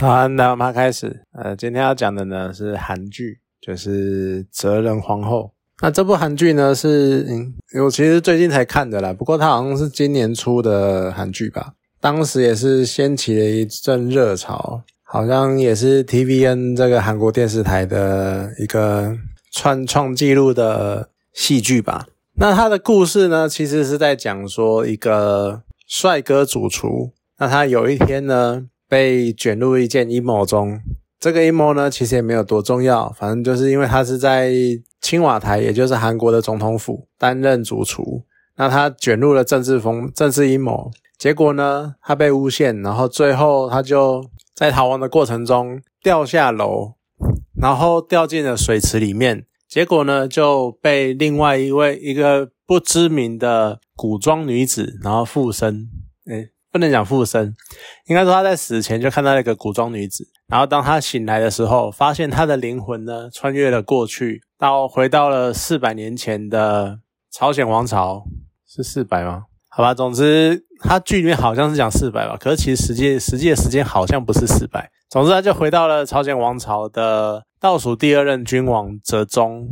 好，那我们开始。呃，今天要讲的呢是韩剧，就是《哲人皇后》。那这部韩剧呢是，嗯，我其实最近才看的啦。不过它好像是今年出的韩剧吧，当时也是掀起了一阵热潮，好像也是 TVN 这个韩国电视台的一个创创纪录的戏剧吧。那它的故事呢，其实是在讲说一个帅哥主厨，那他有一天呢。被卷入一件阴谋中，这个阴谋呢，其实也没有多重要，反正就是因为他是在青瓦台，也就是韩国的总统府担任主厨，那他卷入了政治风政治阴谋，结果呢，他被诬陷，然后最后他就在逃亡的过程中掉下楼，然后掉进了水池里面，结果呢就被另外一位一个不知名的古装女子然后附身，哎。不能讲附身，应该说他在死前就看到那个古装女子，然后当他醒来的时候，发现他的灵魂呢穿越了过去，到回到了四百年前的朝鲜王朝，是四百吗？好吧，总之他剧里面好像是讲四百吧，可是其实实际实际的时间好像不是四百。总之他就回到了朝鲜王朝的倒数第二任君王哲宗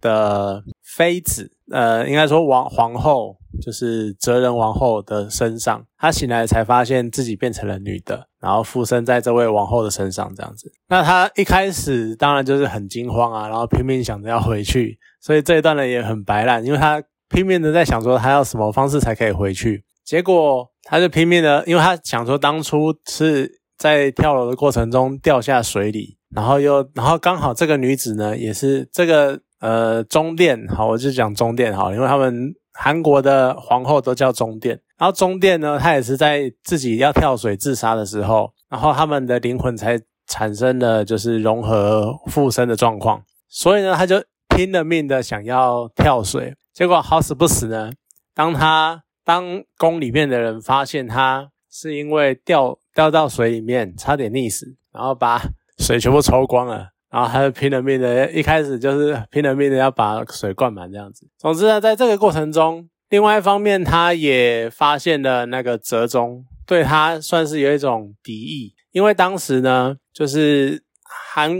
的妃子，呃，应该说王皇后。就是哲人王后的身上，她醒来才发现自己变成了女的，然后附身在这位王后的身上，这样子。那她一开始当然就是很惊慌啊，然后拼命想着要回去，所以这一段呢也很白烂，因为她拼命的在想说她要什么方式才可以回去，结果她就拼命的，因为她想说当初是在跳楼的过程中掉下水里，然后又然后刚好这个女子呢也是这个呃中殿，好，我就讲中殿好，因为他们。韩国的皇后都叫中殿，然后中殿呢，他也是在自己要跳水自杀的时候，然后他们的灵魂才产生了就是融合附身的状况，所以呢，他就拼了命的想要跳水，结果好死不死呢，当他当宫里面的人发现他是因为掉掉到水里面差点溺死，然后把水全部抽光了。然后他就拼了命的，一开始就是拼了命的要把水灌满这样子。总之呢，在这个过程中，另外一方面，他也发现了那个折中对他算是有一种敌意，因为当时呢，就是韩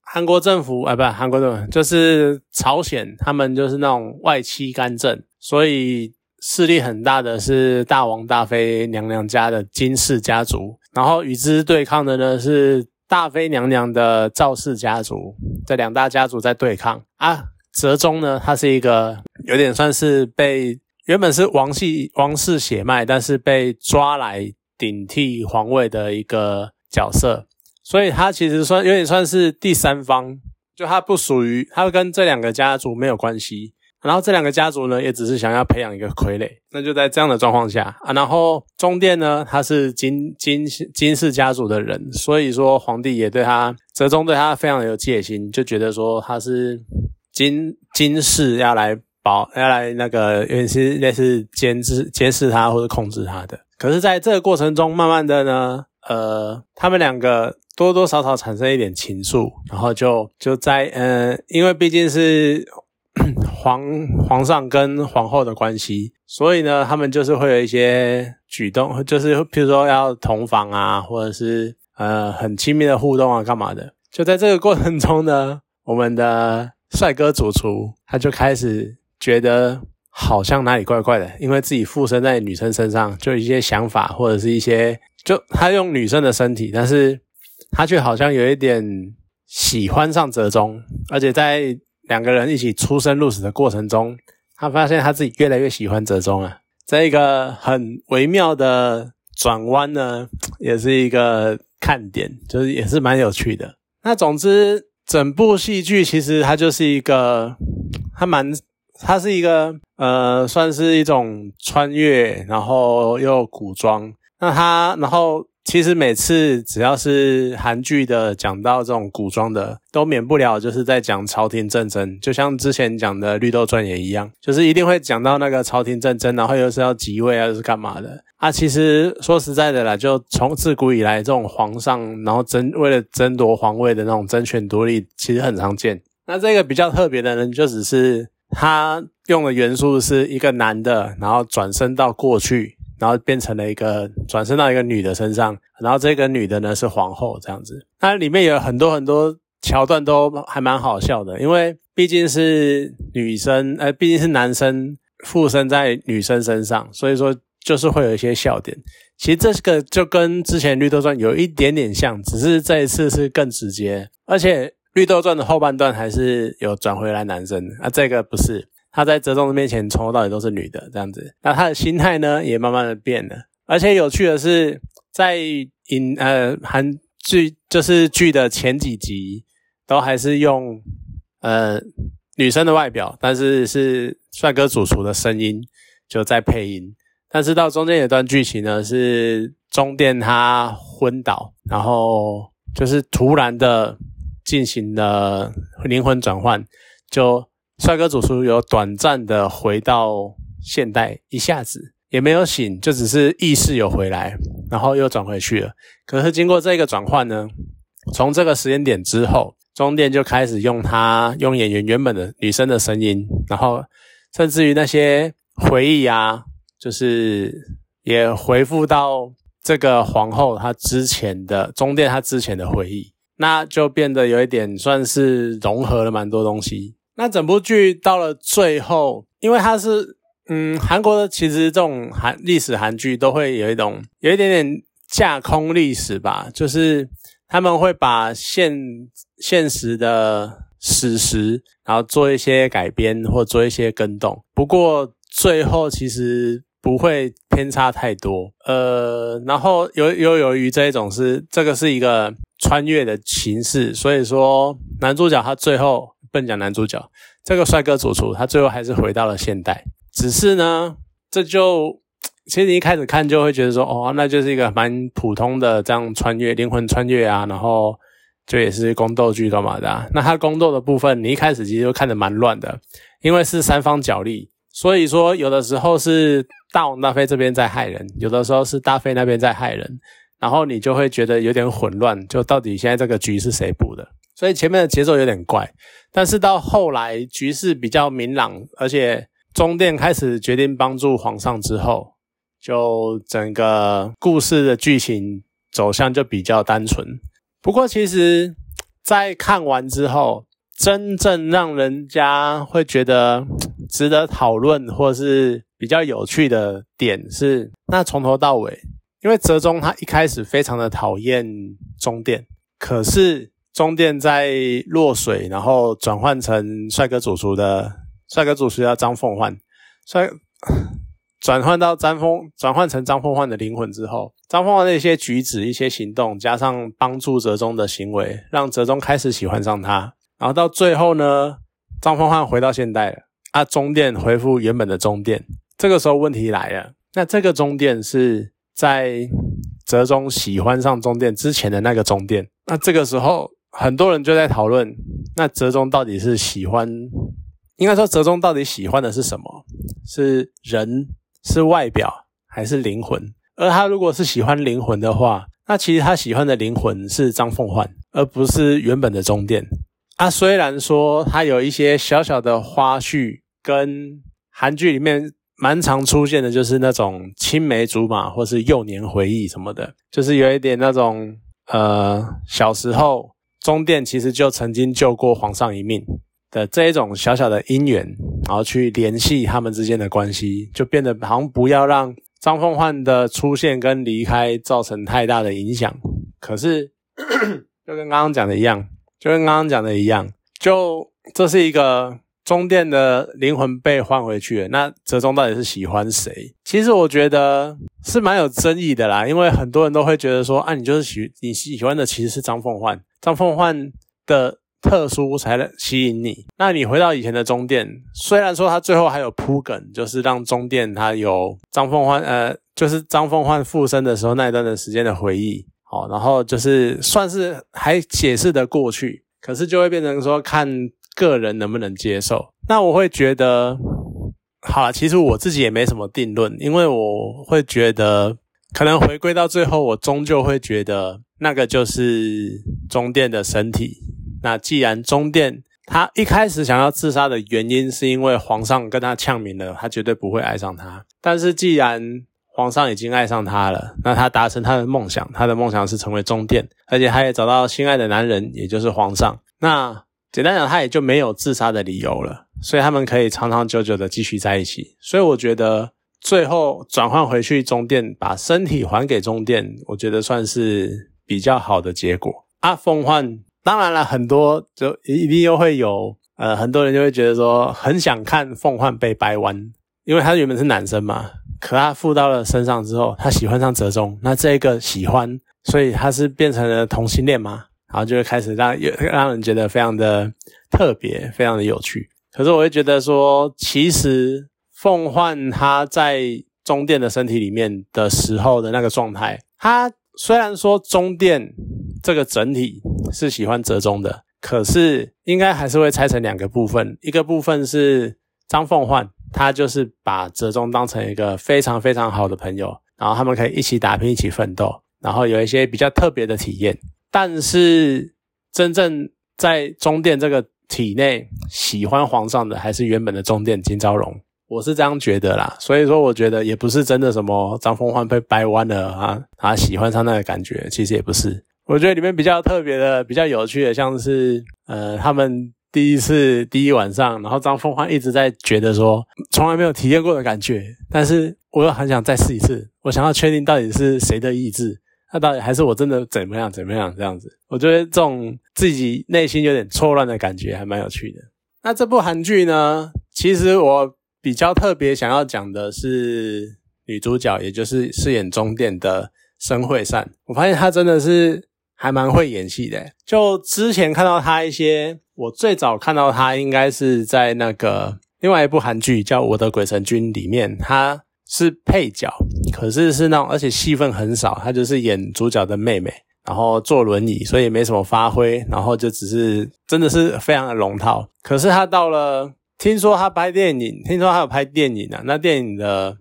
韩国政府啊，不，韩国政府就是朝鲜，他们就是那种外戚干政，所以势力很大的是大王大妃娘娘家的金氏家族，然后与之对抗的呢是。大妃娘娘的赵氏家族，这两大家族在对抗啊。哲宗呢，他是一个有点算是被原本是王系王室血脉，但是被抓来顶替皇位的一个角色，所以他其实算有点算是第三方，就他不属于，他跟这两个家族没有关系。然后这两个家族呢，也只是想要培养一个傀儡。那就在这样的状况下啊，然后中殿呢，他是金金金氏家族的人，所以说皇帝也对他折中对他非常有戒心，就觉得说他是金金氏要来保要来那个，原是类似监制监视他或者控制他的。可是，在这个过程中，慢慢的呢，呃，他们两个多多少少产生一点情愫，然后就就在呃，因为毕竟是。皇皇上跟皇后的关系，所以呢，他们就是会有一些举动，就是譬如说要同房啊，或者是呃很亲密的互动啊，干嘛的？就在这个过程中呢，我们的帅哥主厨他就开始觉得好像哪里怪怪的，因为自己附身在女生身上，就一些想法或者是一些，就他用女生的身体，但是他却好像有一点喜欢上折中，而且在。两个人一起出生入死的过程中，他发现他自己越来越喜欢折中了。这一个很微妙的转弯呢，也是一个看点，就是也是蛮有趣的。那总之，整部戏剧其实它就是一个，它蛮，它是一个呃，算是一种穿越，然后又古装。那它，然后。其实每次只要是韩剧的讲到这种古装的，都免不了就是在讲朝廷战争，就像之前讲的《绿豆传》也一样，就是一定会讲到那个朝廷战争，然后又是要即位啊，又是干嘛的啊？其实说实在的啦，就从自古以来，这种皇上然后争为了争夺皇位的那种争权夺利，其实很常见。那这个比较特别的呢，就只是他用的元素是一个男的，然后转身到过去。然后变成了一个转身到一个女的身上，然后这个女的呢是皇后这样子。它里面有很多很多桥段都还蛮好笑的，因为毕竟是女生，呃，毕竟是男生附身在女生身上，所以说就是会有一些笑点。其实这个就跟之前绿豆传有一点点像，只是这一次是更直接，而且绿豆传的后半段还是有转回来男生，啊，这个不是，他在泽中的面前从头到尾都是女的这样子，那他的心态呢也慢慢的变了，而且有趣的是，在影呃韩剧就是剧的前几集都还是用呃女生的外表，但是是帅哥主厨的声音就在配音。但是到中间有段剧情呢，是中殿他昏倒，然后就是突然的进行了灵魂转换，就帅哥主厨有短暂的回到现代，一下子也没有醒，就只是意识有回来，然后又转回去了。可是经过这个转换呢，从这个时间点之后，中殿就开始用他用演员原本的女生的声音，然后甚至于那些回忆啊。就是也回复到这个皇后她之前的中殿，她之前的回忆，那就变得有一点算是融合了蛮多东西。那整部剧到了最后，因为它是嗯韩国的，其实这种韩历史韩剧都会有一种有一点点架空历史吧，就是他们会把现现实的史实，然后做一些改编或做一些更动。不过最后其实。不会偏差太多，呃，然后由由由于这一种是这个是一个穿越的形式，所以说男主角他最后不能讲男主角这个帅哥主厨他最后还是回到了现代，只是呢，这就其实你一开始看就会觉得说，哦，那就是一个蛮普通的这样穿越灵魂穿越啊，然后就也是宫斗剧干嘛的，那他宫斗的部分你一开始其实就看得蛮乱的，因为是三方角力，所以说有的时候是。大王大妃这边在害人，有的时候是大妃那边在害人，然后你就会觉得有点混乱，就到底现在这个局是谁布的？所以前面的节奏有点怪，但是到后来局势比较明朗，而且中殿开始决定帮助皇上之后，就整个故事的剧情走向就比较单纯。不过其实，在看完之后，真正让人家会觉得值得讨论，或是。比较有趣的点是，那从头到尾，因为泽中他一开始非常的讨厌中殿，可是中殿在落水，然后转换成帅哥主厨的帅哥主厨叫张凤焕，帅 转换到张凤转换成张凤焕的灵魂之后，张凤焕的一些举止、一些行动，加上帮助泽中的行为，让泽中开始喜欢上他，然后到最后呢，张凤焕回到现代了，啊，中殿恢复原本的中殿。这个时候问题来了，那这个中殿是在泽中喜欢上中殿之前的那个中殿，那这个时候很多人就在讨论，那泽中到底是喜欢，应该说泽中到底喜欢的是什么？是人，是外表，还是灵魂？而他如果是喜欢灵魂的话，那其实他喜欢的灵魂是张凤焕，而不是原本的中殿。啊，虽然说他有一些小小的花絮，跟韩剧里面。蛮常出现的，就是那种青梅竹马，或是幼年回忆什么的，就是有一点那种呃，小时候中殿其实就曾经救过皇上一命的这一种小小的姻缘，然后去联系他们之间的关系，就变得好像不要让张凤焕的出现跟离开造成太大的影响。可是 就跟刚刚讲的一样，就跟刚刚讲的一样，就这是一个。中殿的灵魂被换回去了，那泽中到底是喜欢谁？其实我觉得是蛮有争议的啦，因为很多人都会觉得说，啊，你就是喜你喜欢的其实是张凤焕，张凤焕的特殊才能吸引你。那你回到以前的中殿，虽然说他最后还有铺梗，就是让中殿他有张凤焕，呃，就是张凤焕附身的时候那一段的时间的回忆，好，然后就是算是还解释的过去，可是就会变成说看。个人能不能接受？那我会觉得，好了，其实我自己也没什么定论，因为我会觉得，可能回归到最后，我终究会觉得那个就是中殿的身体。那既然中殿他一开始想要自杀的原因，是因为皇上跟他呛明了，他绝对不会爱上他。但是既然皇上已经爱上他了，那他达成他的梦想，他的梦想是成为中殿，而且他也找到心爱的男人，也就是皇上。那简单讲，他也就没有自杀的理由了，所以他们可以长长久久的继续在一起。所以我觉得最后转换回去中殿，把身体还给中殿，我觉得算是比较好的结果。啊，凤焕当然了，很多就一定又会有呃，很多人就会觉得说很想看凤焕被掰弯，因为他原本是男生嘛。可他附到了身上之后，他喜欢上泽中，那这个喜欢，所以他是变成了同性恋吗？然后就会开始让有让人觉得非常的特别，非常的有趣。可是我会觉得说，其实凤幻他在中殿的身体里面的时候的那个状态，他虽然说中殿这个整体是喜欢折中的，可是应该还是会拆成两个部分，一个部分是张凤焕。他就是把折中当成一个非常非常好的朋友，然后他们可以一起打拼、一起奋斗，然后有一些比较特别的体验。但是真正在中殿这个体内喜欢皇上的，还是原本的中殿金昭荣。我是这样觉得啦。所以说，我觉得也不是真的什么张凤焕被掰弯了啊，他喜欢上那个感觉，其实也不是。我觉得里面比较特别的、比较有趣的，像是呃他们。第一次第一晚上，然后张凤欢一直在觉得说从来没有体验过的感觉，但是我又很想再试一次，我想要确定到底是谁的意志，那到底还是我真的怎么样怎么样这样子？我觉得这种自己内心有点错乱的感觉还蛮有趣的。那这部韩剧呢，其实我比较特别想要讲的是女主角，也就是饰演中殿的申惠善，我发现她真的是还蛮会演戏的。就之前看到她一些。我最早看到她应该是在那个另外一部韩剧叫《我的鬼神君》里面，他是配角，可是是那种而且戏份很少，他就是演主角的妹妹，然后坐轮椅，所以没什么发挥，然后就只是真的是非常的龙套。可是他到了，听说他拍电影，听说他有拍电影啊，那电影的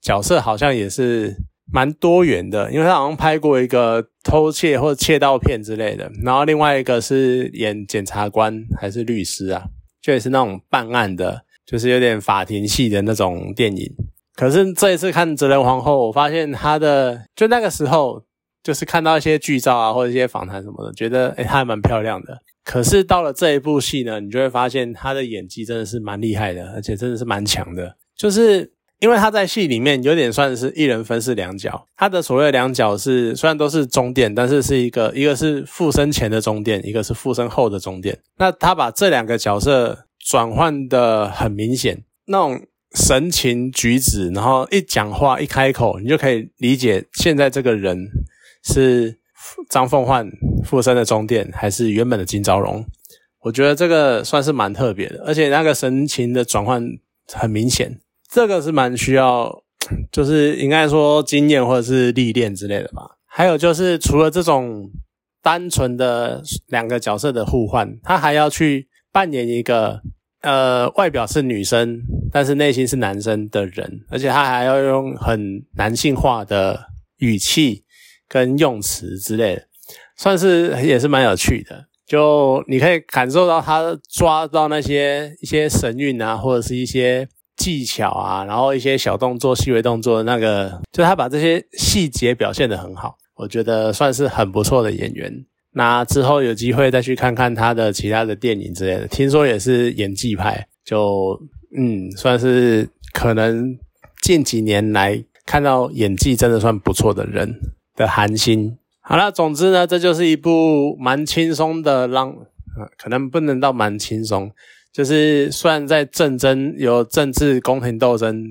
角色好像也是。蛮多元的，因为他好像拍过一个偷窃或者窃盗片之类的，然后另外一个是演检察官还是律师啊，就也是那种办案的，就是有点法庭戏的那种电影。可是这一次看《哲人皇后》，我发现她的就那个时候，就是看到一些剧照啊或者一些访谈什么的，觉得诶她还蛮漂亮的。可是到了这一部戏呢，你就会发现她的演技真的是蛮厉害的，而且真的是蛮强的，就是。因为她在戏里面有点算是一人分饰两角，她的所谓两角是虽然都是中殿，但是是一个一个是附身前的中殿，一个是附身后的中殿。那她把这两个角色转换的很明显，那种神情举止，然后一讲话一开口，你就可以理解现在这个人是张凤焕附身的中殿，还是原本的金昭荣。我觉得这个算是蛮特别的，而且那个神情的转换很明显。这个是蛮需要，就是应该说经验或者是历练之类的吧。还有就是除了这种单纯的两个角色的互换，他还要去扮演一个呃外表是女生，但是内心是男生的人，而且他还要用很男性化的语气跟用词之类的，算是也是蛮有趣的。就你可以感受到他抓到那些一些神韵啊，或者是一些。技巧啊，然后一些小动作、细微动作，那个就他把这些细节表现得很好，我觉得算是很不错的演员。那之后有机会再去看看他的其他的电影之类的，听说也是演技派，就嗯，算是可能近几年来看到演技真的算不错的人的韩星。好了，总之呢，这就是一部蛮轻松的，让可能不能到蛮轻松。就是虽然在政争有政治宫廷斗争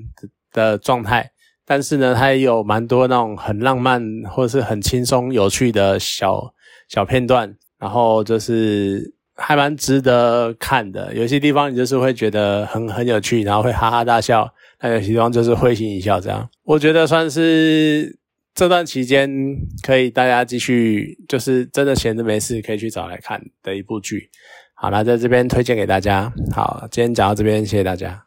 的状态，但是呢，它也有蛮多那种很浪漫或是很轻松有趣的小小片段，然后就是还蛮值得看的。有些地方你就是会觉得很很有趣，然后会哈哈大笑；那有些地方就是会心一笑。这样，我觉得算是这段期间可以大家继续，就是真的闲着没事可以去找来看的一部剧。好了，在这边推荐给大家。好，今天讲到这边，谢谢大家。